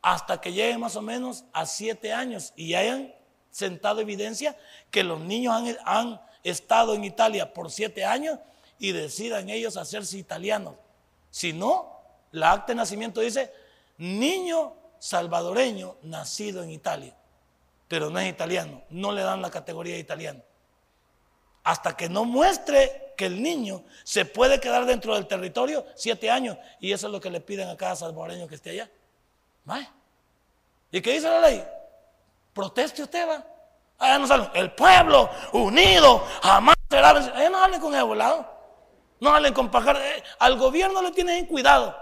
hasta que lleguen más o menos a siete años y hayan sentado evidencia que los niños han, han estado en Italia por siete años y decidan ellos hacerse italianos. Si no, la acta de nacimiento dice niño salvadoreño nacido en Italia, pero no es italiano, no le dan la categoría de italiano. Hasta que no muestre que el niño se puede quedar dentro del territorio siete años, y eso es lo que le piden a cada salvadoreño que esté allá. ¿Y qué dice la ley? Proteste usted, va. Allá no salen. El pueblo unido jamás será Allá no salen con el volado. No salen con pajar. Eh, al gobierno le tienen cuidado.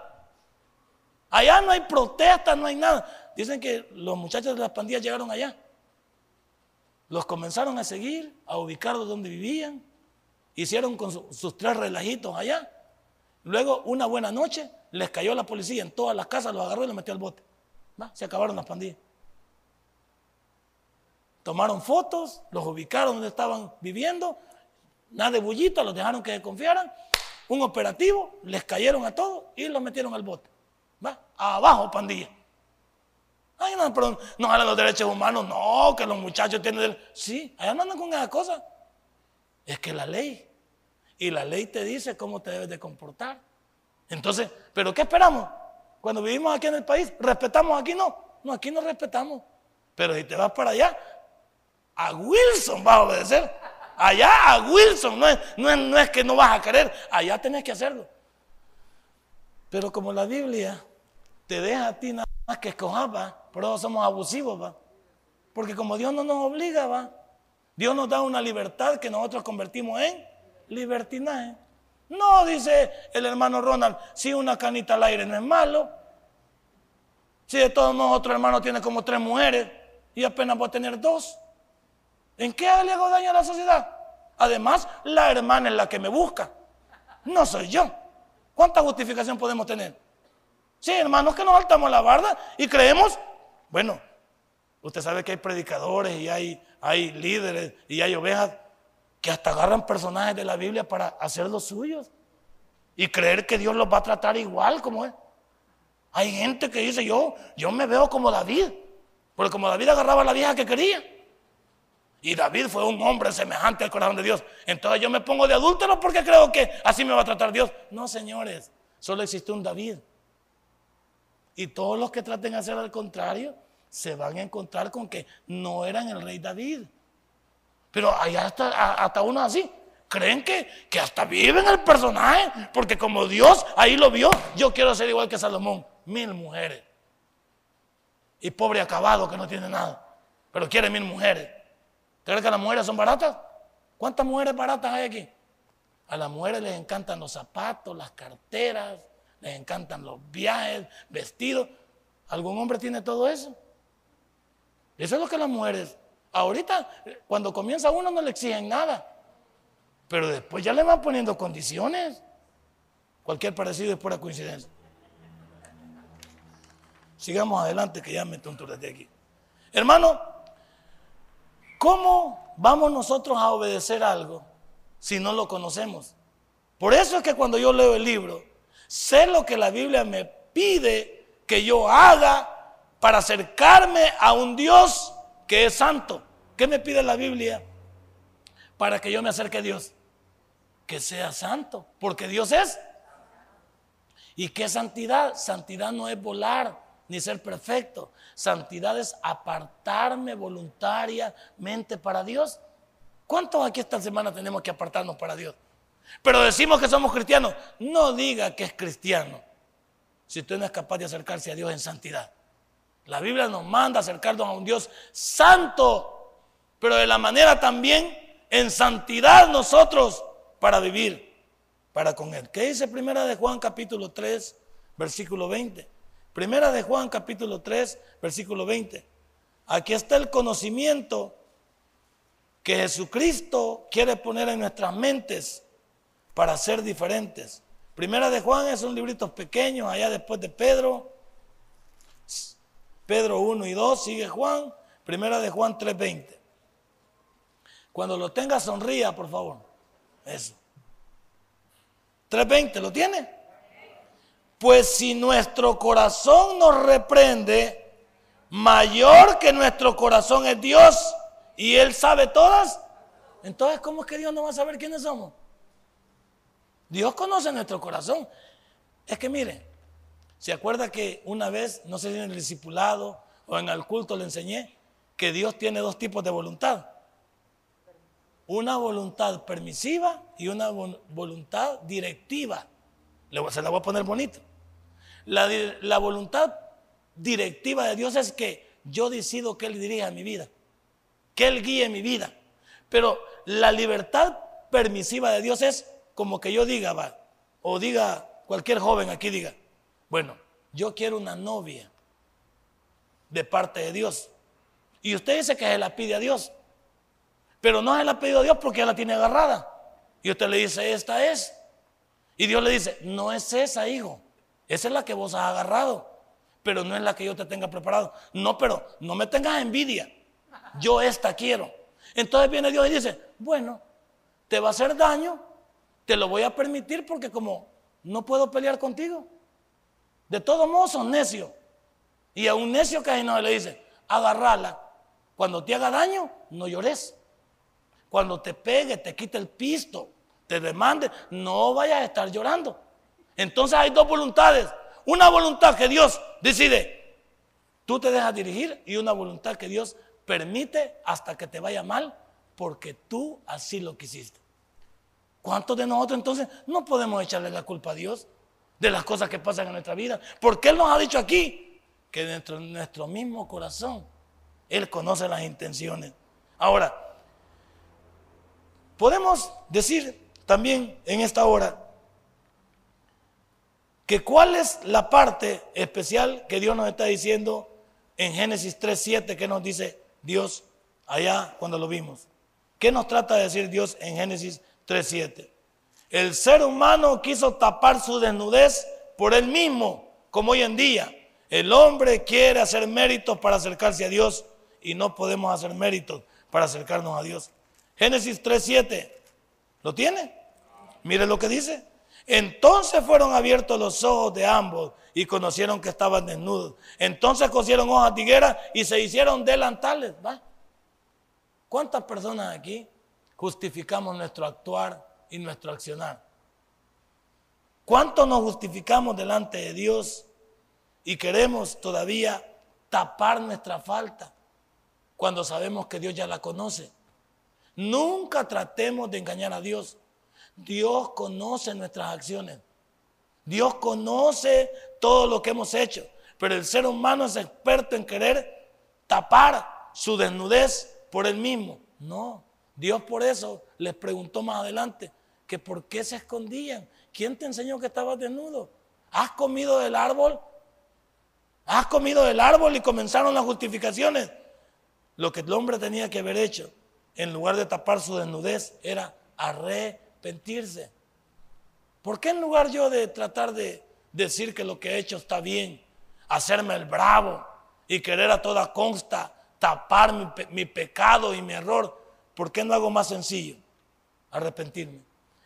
Allá no hay protesta, no hay nada. Dicen que los muchachos de las pandillas llegaron allá. Los comenzaron a seguir, a ubicarlos donde vivían. Hicieron con sus tres relajitos allá. Luego, una buena noche, les cayó la policía en todas las casas, los agarró y los metió al bote. Se acabaron las pandillas. Tomaron fotos, los ubicaron donde estaban viviendo, nada de bullito, los dejaron que desconfiaran. Un operativo, les cayeron a todos y los metieron al bote. ¿Va? Abajo, pandilla. Ay, no, pero no hablan los derechos humanos, no, que los muchachos tienen. Sí, allá no andan con esa cosa. Es que la ley. Y la ley te dice cómo te debes de comportar. Entonces, ¿pero qué esperamos? Cuando vivimos aquí en el país, ¿respetamos aquí? No, no, aquí no respetamos. Pero si te vas para allá, a Wilson vas a obedecer. Allá a Wilson, no es, no es, que no vas a querer, allá tenés que hacerlo. Pero como la Biblia te deja a ti nada más que escojar, va, por eso somos abusivos, va. Porque como Dios no nos obliga, va, Dios nos da una libertad que nosotros convertimos en libertinaje. No, dice el hermano Ronald, si una canita al aire no es malo. Si de todos modos otro hermano tiene como tres mujeres y apenas va a tener dos. ¿En qué le hago daño a la sociedad? Además, la hermana es la que me busca. No soy yo. ¿Cuánta justificación podemos tener? Sí, hermanos, que nos saltamos la barda y creemos, bueno, usted sabe que hay predicadores y hay, hay líderes y hay ovejas que hasta agarran personajes de la Biblia para hacer los suyos y creer que Dios los va a tratar igual como es. Hay gente que dice, yo, yo me veo como David, porque como David agarraba a la vieja que quería. Y David fue un hombre semejante al corazón de Dios. Entonces yo me pongo de adúltero porque creo que así me va a tratar Dios. No, señores, solo existe un David. Y todos los que traten de hacer al contrario se van a encontrar con que no eran el rey David. Pero allá hasta, hasta uno así. Creen que, que hasta viven el personaje. Porque como Dios ahí lo vio, yo quiero ser igual que Salomón. Mil mujeres. Y pobre acabado que no tiene nada. Pero quiere mil mujeres. ¿Crees que las mujeres son baratas? ¿Cuántas mujeres baratas hay aquí? A las mujeres les encantan los zapatos, las carteras, les encantan los viajes, vestidos. ¿Algún hombre tiene todo eso? Eso es lo que las mujeres. Ahorita, cuando comienza uno, no le exigen nada. Pero después ya le van poniendo condiciones. Cualquier parecido es pura coincidencia. Sigamos adelante, que ya me de aquí. Hermano, ¿cómo vamos nosotros a obedecer algo si no lo conocemos? Por eso es que cuando yo leo el libro, sé lo que la Biblia me pide que yo haga para acercarme a un Dios que es santo. ¿Qué me pide la Biblia para que yo me acerque a Dios? Que sea santo, porque Dios es. ¿Y qué santidad? Santidad no es volar ni ser perfecto. Santidad es apartarme voluntariamente para Dios. ¿Cuántos aquí esta semana tenemos que apartarnos para Dios? Pero decimos que somos cristianos. No diga que es cristiano si usted no es capaz de acercarse a Dios en santidad. La Biblia nos manda acercarnos a un Dios santo, pero de la manera también en santidad nosotros para vivir para con Él. ¿Qué dice Primera de Juan capítulo 3, versículo 20? Primera de Juan capítulo 3, versículo 20. Aquí está el conocimiento que Jesucristo quiere poner en nuestras mentes para ser diferentes. Primera de Juan es un librito pequeño, allá después de Pedro. Pedro 1 y 2, sigue Juan, primera de Juan 3.20. Cuando lo tenga, sonría, por favor. Eso. 3.20, ¿lo tiene? Pues si nuestro corazón nos reprende, mayor que nuestro corazón es Dios y Él sabe todas, entonces ¿cómo es que Dios no va a saber quiénes somos? Dios conoce nuestro corazón. Es que mire, ¿se acuerda que una vez, no sé si en el discipulado o en el culto le enseñé, que Dios tiene dos tipos de voluntad? Una voluntad permisiva y una voluntad directiva. Se la voy a poner bonito. La, la voluntad directiva de Dios es que yo decido que Él dirija mi vida, que Él guíe mi vida. Pero la libertad permisiva de Dios es como que yo diga, va, o diga cualquier joven aquí diga, bueno, yo quiero una novia de parte de Dios. Y usted dice que se la pide a Dios, pero no se la pedido a Dios porque ya la tiene agarrada. Y usted le dice, esta es. Y Dios le dice, no es esa, hijo. Esa es la que vos has agarrado, pero no es la que yo te tenga preparado. No, pero no me tengas envidia. Yo esta quiero. Entonces viene Dios y dice, bueno, te va a hacer daño, te lo voy a permitir porque como no puedo pelear contigo. De todos modos son necios. Y a un necio que no le dice, agarrala. Cuando te haga daño, no llores. Cuando te pegue, te quite el pisto, te demande, no vayas a estar llorando. Entonces hay dos voluntades. Una voluntad que Dios decide, tú te dejas dirigir y una voluntad que Dios permite hasta que te vaya mal porque tú así lo quisiste. ¿Cuántos de nosotros entonces no podemos echarle la culpa a Dios de las cosas que pasan en nuestra vida? Porque Él nos ha dicho aquí que dentro de nuestro mismo corazón Él conoce las intenciones. Ahora, podemos decir también en esta hora que cuál es la parte especial que Dios nos está diciendo en Génesis 3.7 que nos dice Dios allá cuando lo vimos. ¿Qué nos trata de decir Dios en Génesis 3.7. El ser humano quiso tapar su desnudez por él mismo, como hoy en día. El hombre quiere hacer méritos para acercarse a Dios y no podemos hacer méritos para acercarnos a Dios. Génesis 3.7. ¿Lo tiene? Mire lo que dice. Entonces fueron abiertos los ojos de ambos y conocieron que estaban desnudos. Entonces cosieron hojas de higuera y se hicieron delantales. ¿va? ¿Cuántas personas aquí justificamos nuestro actuar y nuestro accionar? ¿Cuánto nos justificamos delante de Dios y queremos todavía tapar nuestra falta cuando sabemos que Dios ya la conoce? Nunca tratemos de engañar a Dios. Dios conoce nuestras acciones. Dios conoce todo lo que hemos hecho. Pero el ser humano es experto en querer tapar su desnudez por él mismo. No, Dios por eso les preguntó más adelante que por qué se escondían. ¿Quién te enseñó que estabas desnudo? ¿Has comido del árbol? ¿Has comido del árbol y comenzaron las justificaciones? Lo que el hombre tenía que haber hecho, en lugar de tapar su desnudez, era arrepentirse. ¿Por qué en lugar yo de tratar de decir que lo que he hecho está bien, hacerme el bravo y querer a toda consta tapar mi, mi pecado y mi error, ¿Por qué no hago más sencillo? Arrepentirme.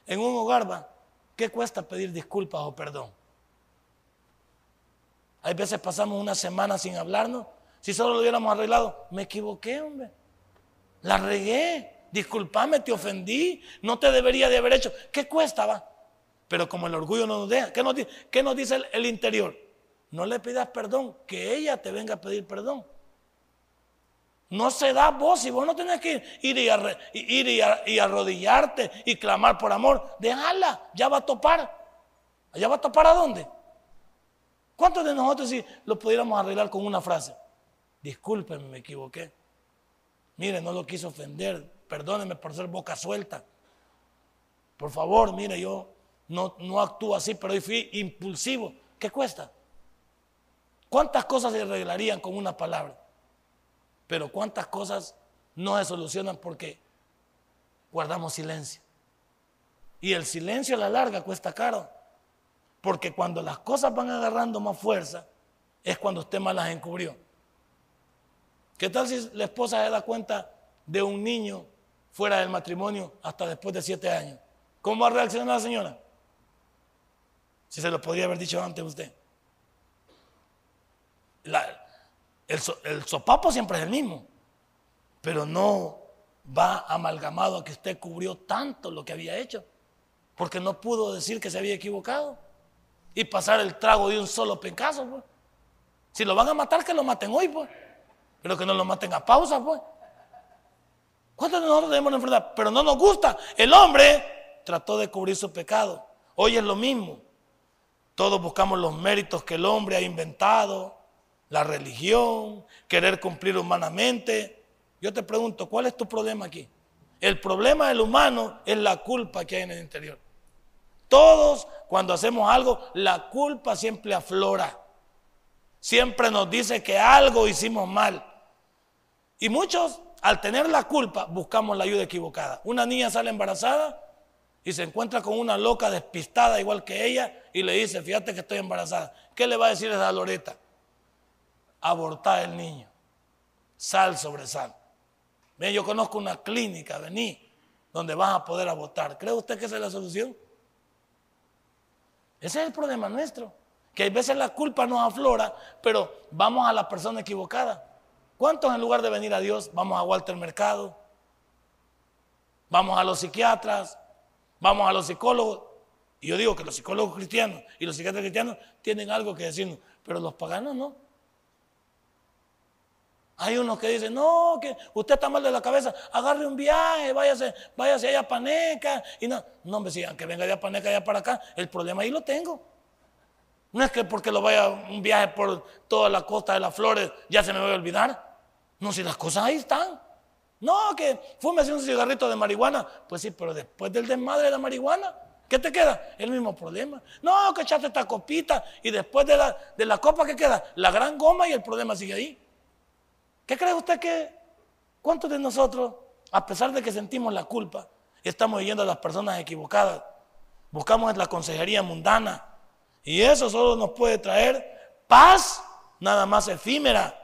En un hogar va, ¿qué cuesta pedir disculpas o perdón? Hay veces pasamos una semana sin hablarnos. Si solo lo hubiéramos arreglado, me equivoqué, hombre. La regué. Disculpame, te ofendí. No te debería de haber hecho. ¿Qué cuesta, va? Pero como el orgullo no nos deja, ¿qué nos, dice el interior? No le pidas perdón, que ella te venga a pedir perdón. No se da vos y vos no tenés que ir y, ir y, arrodillarte y clamar por amor. Déjala, ya va a topar. ¿Ya va a topar a dónde? ¿Cuántos de nosotros si lo pudiéramos arreglar con una frase? Discúlpenme, me equivoqué. Mire, no lo quise ofender. Perdónenme por ser boca suelta. Por favor, mire, yo no, no actúo así, pero hoy fui impulsivo. ¿Qué cuesta? ¿Cuántas cosas se arreglarían con una palabra? Pero cuántas cosas no se solucionan porque guardamos silencio. Y el silencio a la larga cuesta caro. Porque cuando las cosas van agarrando más fuerza, es cuando usted más las encubrió. ¿Qué tal si la esposa se da cuenta de un niño fuera del matrimonio hasta después de siete años? ¿Cómo va a reaccionar la señora? Si se lo podría haber dicho antes usted. El, sopapo siempre es el mismo, pero no va amalgamado a que usted cubrió tanto lo que había hecho, porque no pudo decir que se había equivocado y pasar el trago de un solo pencazo. Pues. Si lo van a matar, que lo maten hoy, pues. Pero que no lo maten a pausa, pues. ¿Cuántos de nosotros tenemos la enfermedad? Pero no nos gusta. El hombre trató de cubrir su pecado. Hoy es lo mismo. Todos buscamos los méritos que el hombre ha inventado, la religión, querer cumplir humanamente. Yo te pregunto, ¿cuál es tu problema aquí? El problema del humano es la culpa que hay en el interior. Todos, cuando hacemos algo, la culpa siempre aflora. Siempre nos dice que algo hicimos mal. Y muchos, al tener la culpa, buscamos la ayuda equivocada. Una niña sale embarazada y se encuentra con una loca despistada igual que ella y le dice, fíjate que estoy embarazada. ¿Qué le va a decir esa Loreta? Abortar el niño. Sal sobre sal. Ven, yo conozco una clínica, vení, donde vas a poder abortar. ¿Cree usted que esa es la solución? Ese es el problema nuestro. Que hay veces la culpa nos aflora, pero vamos a la persona equivocada. ¿Cuántos en lugar de venir a Dios vamos a Walter Mercado? Vamos a los psiquiatras, vamos a los psicólogos. Y yo digo que los psicólogos cristianos y los psiquiatras cristianos tienen algo que decirnos, pero los paganos no. Hay unos que dicen, no, que usted está mal de la cabeza, agarre un viaje, váyase, váyase allá a Paneca. Y no, no me decían que venga de Paneca allá para acá, el problema ahí lo tengo. No es que porque lo vaya un viaje por toda la costa de las flores ya se me va a olvidar. No, si las cosas ahí están. No, que fúmese un cigarrito de marihuana. Pues sí, pero después del desmadre de la marihuana, ¿qué te queda? El mismo problema. No, que echaste esta copita y después de la, de la copa, ¿qué queda? La gran goma y el problema sigue ahí. ¿Qué cree usted que, cuántos de nosotros, a pesar de que sentimos la culpa, estamos viviendo a las personas equivocadas? Buscamos la consejería mundana. Y eso solo nos puede traer paz, nada más efímera.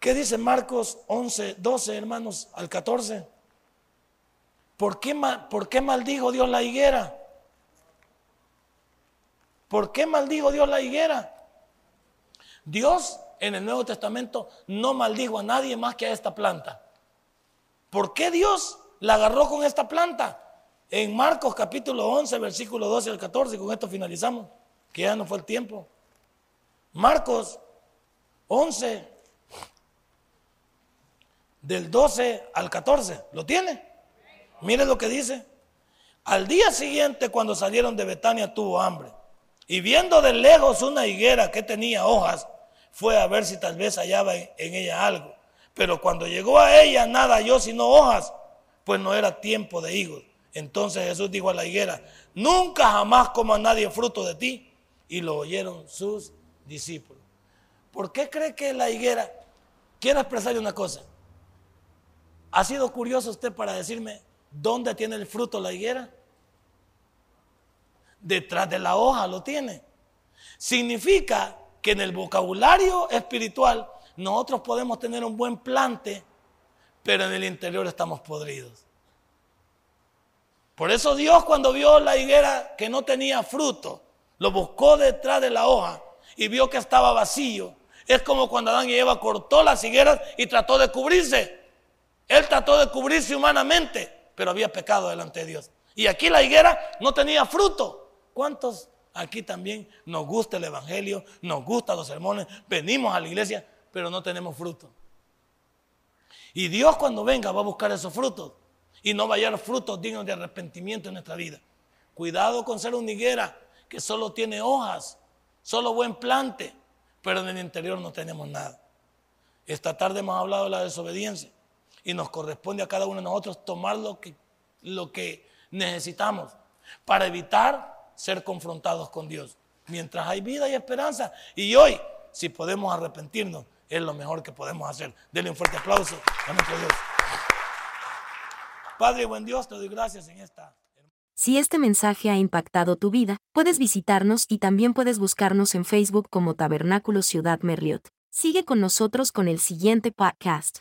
¿Qué dice Marcos 11, 12, hermanos, al 14? ¿Por qué, ¿Por qué maldijo Dios la higuera? ¿Por qué maldijo Dios la higuera? Dios en el Nuevo Testamento no maldijo a nadie más que a esta planta. ¿Por qué Dios la agarró con esta planta? En Marcos capítulo 11, versículo 12 al 14, con esto finalizamos, que ya no fue el tiempo. Marcos 11, del 12 al 14, ¿lo tiene? Mire lo que dice. Al día siguiente, cuando salieron de Betania, tuvo hambre. Y viendo de lejos una higuera que tenía hojas, fue a ver si tal vez hallaba en, ella algo. Pero cuando llegó a ella nada halló sino hojas, pues no era tiempo de higos. Entonces Jesús dijo a la higuera, nunca jamás coma nadie fruto de ti. Y lo oyeron sus discípulos. ¿Por qué cree que la higuera? Quiero expresarle una cosa. ¿Ha sido curioso usted para decirme dónde tiene el fruto la higuera? Detrás de la hoja lo tiene. Significa que en el vocabulario espiritual nosotros podemos tener un buen plante, pero en el interior estamos podridos. Por eso Dios cuando vio la higuera que no tenía fruto, lo buscó detrás de la hoja y vio que estaba vacío. Es como cuando Adán y Eva cortó las higueras y trató de cubrirse. Él trató de cubrirse humanamente, pero había pecado delante de Dios. Y aquí la higuera no tenía fruto. ¿Cuántos Aquí también nos gusta el Evangelio, nos gustan los sermones, venimos a la iglesia, pero no tenemos fruto. Y Dios cuando venga va a buscar esos frutos y no va a hallar frutos dignos de arrepentimiento en nuestra vida. Cuidado con ser una higuera que solo tiene hojas, solo buen plante, pero en el interior no tenemos nada. Esta tarde hemos hablado de la desobediencia y nos corresponde a cada uno de nosotros tomar lo que, lo que necesitamos para evitar ser confrontados con Dios. Mientras hay vida y esperanza. Y hoy, si podemos arrepentirnos, es lo mejor que podemos hacer. Denle un fuerte aplauso a Dios. Padre, buen Dios, te doy gracias en esta. Si este mensaje ha impactado tu vida, puedes visitarnos y también puedes buscarnos en Facebook como Tabernáculo Ciudad Merriot. Sigue con nosotros con el siguiente podcast.